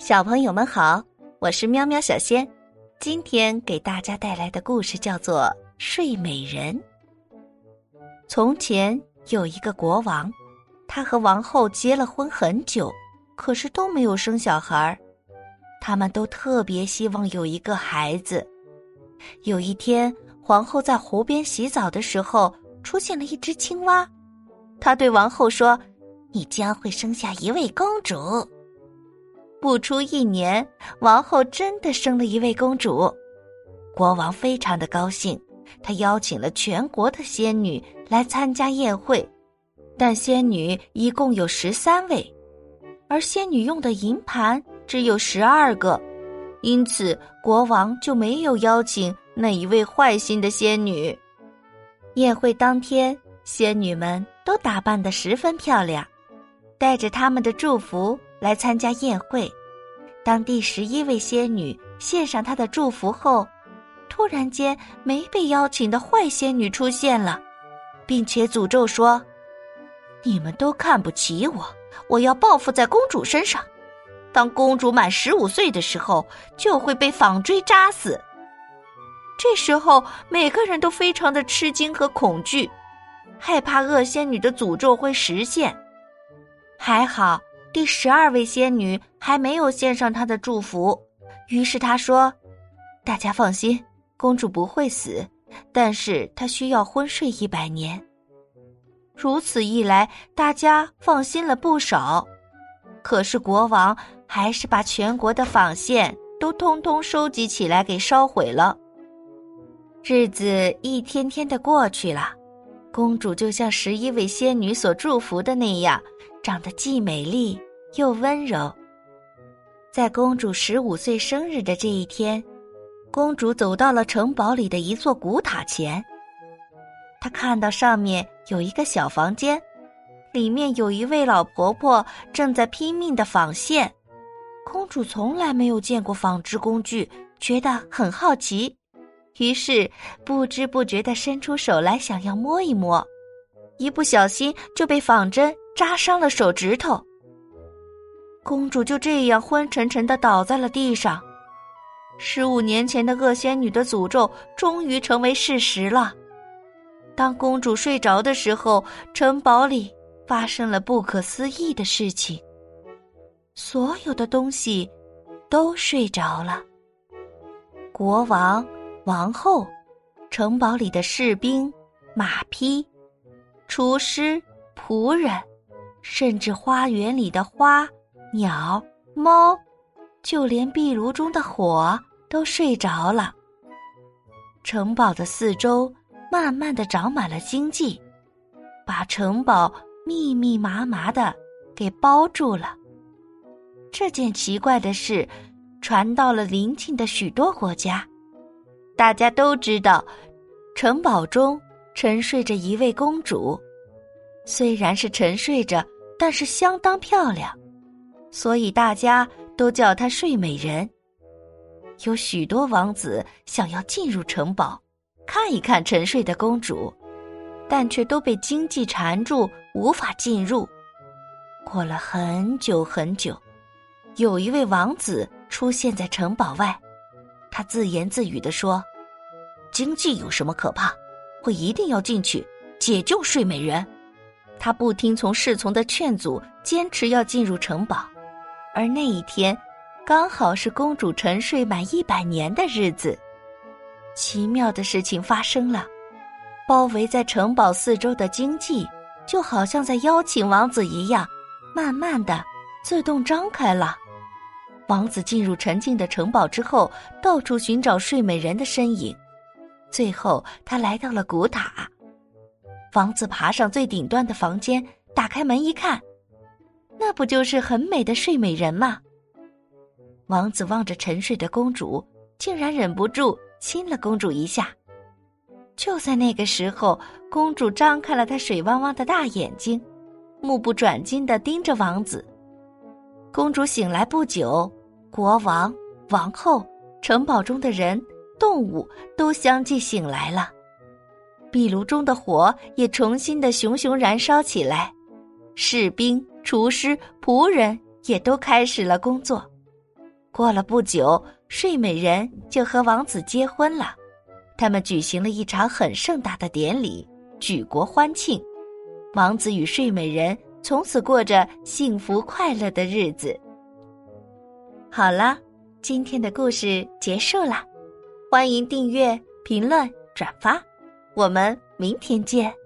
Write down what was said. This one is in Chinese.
小朋友们好，我是喵喵小仙，今天给大家带来的故事叫做《睡美人》。从前有一个国王，他和王后结了婚很久，可是都没有生小孩儿。他们都特别希望有一个孩子。有一天，皇后在湖边洗澡的时候，出现了一只青蛙。她对王后说：“你将会生下一位公主。”不出一年，王后真的生了一位公主，国王非常的高兴，他邀请了全国的仙女来参加宴会，但仙女一共有十三位，而仙女用的银盘只有十二个，因此国王就没有邀请那一位坏心的仙女。宴会当天，仙女们都打扮得十分漂亮，带着他们的祝福。来参加宴会，当第十一位仙女献上她的祝福后，突然间没被邀请的坏仙女出现了，并且诅咒说：“你们都看不起我，我要报复在公主身上。当公主满十五岁的时候，就会被纺锥扎死。”这时候，每个人都非常的吃惊和恐惧，害怕恶仙女的诅咒会实现。还好。第十二位仙女还没有献上她的祝福，于是她说：“大家放心，公主不会死，但是她需要昏睡一百年。”如此一来，大家放心了不少。可是国王还是把全国的纺线都通通收集起来给烧毁了。日子一天天的过去了，公主就像十一位仙女所祝福的那样。长得既美丽又温柔。在公主十五岁生日的这一天，公主走到了城堡里的一座古塔前。她看到上面有一个小房间，里面有一位老婆婆正在拼命的纺线。公主从来没有见过纺织工具，觉得很好奇，于是不知不觉的伸出手来想要摸一摸，一不小心就被纺针。扎伤了手指头，公主就这样昏沉沉的倒在了地上。十五年前的恶仙女的诅咒终于成为事实了。当公主睡着的时候，城堡里发生了不可思议的事情。所有的东西都睡着了。国王、王后、城堡里的士兵、马匹、厨师、仆人。甚至花园里的花、鸟、猫，就连壁炉中的火都睡着了。城堡的四周慢慢的长满了荆棘，把城堡密密麻麻的给包住了。这件奇怪的事传到了邻近的许多国家，大家都知道，城堡中沉睡着一位公主。虽然是沉睡着，但是相当漂亮，所以大家都叫她睡美人。有许多王子想要进入城堡，看一看沉睡的公主，但却都被荆棘缠住，无法进入。过了很久很久，有一位王子出现在城堡外，他自言自语地说：“荆棘有什么可怕？我一定要进去解救睡美人。”他不听从侍从的劝阻，坚持要进入城堡，而那一天，刚好是公主沉睡满一百年的日子。奇妙的事情发生了，包围在城堡四周的荆棘，就好像在邀请王子一样，慢慢的自动张开了。王子进入沉静的城堡之后，到处寻找睡美人的身影，最后他来到了古塔。王子爬上最顶端的房间，打开门一看，那不就是很美的睡美人吗？王子望着沉睡的公主，竟然忍不住亲了公主一下。就在那个时候，公主张开了她水汪汪的大眼睛，目不转睛的盯着王子。公主醒来不久，国王、王后、城堡中的人、动物都相继醒来了。壁炉中的火也重新的熊熊燃烧起来，士兵、厨师、仆人也都开始了工作。过了不久，睡美人就和王子结婚了。他们举行了一场很盛大的典礼，举国欢庆。王子与睡美人从此过着幸福快乐的日子。好了，今天的故事结束了，欢迎订阅、评论、转发，我们明天见。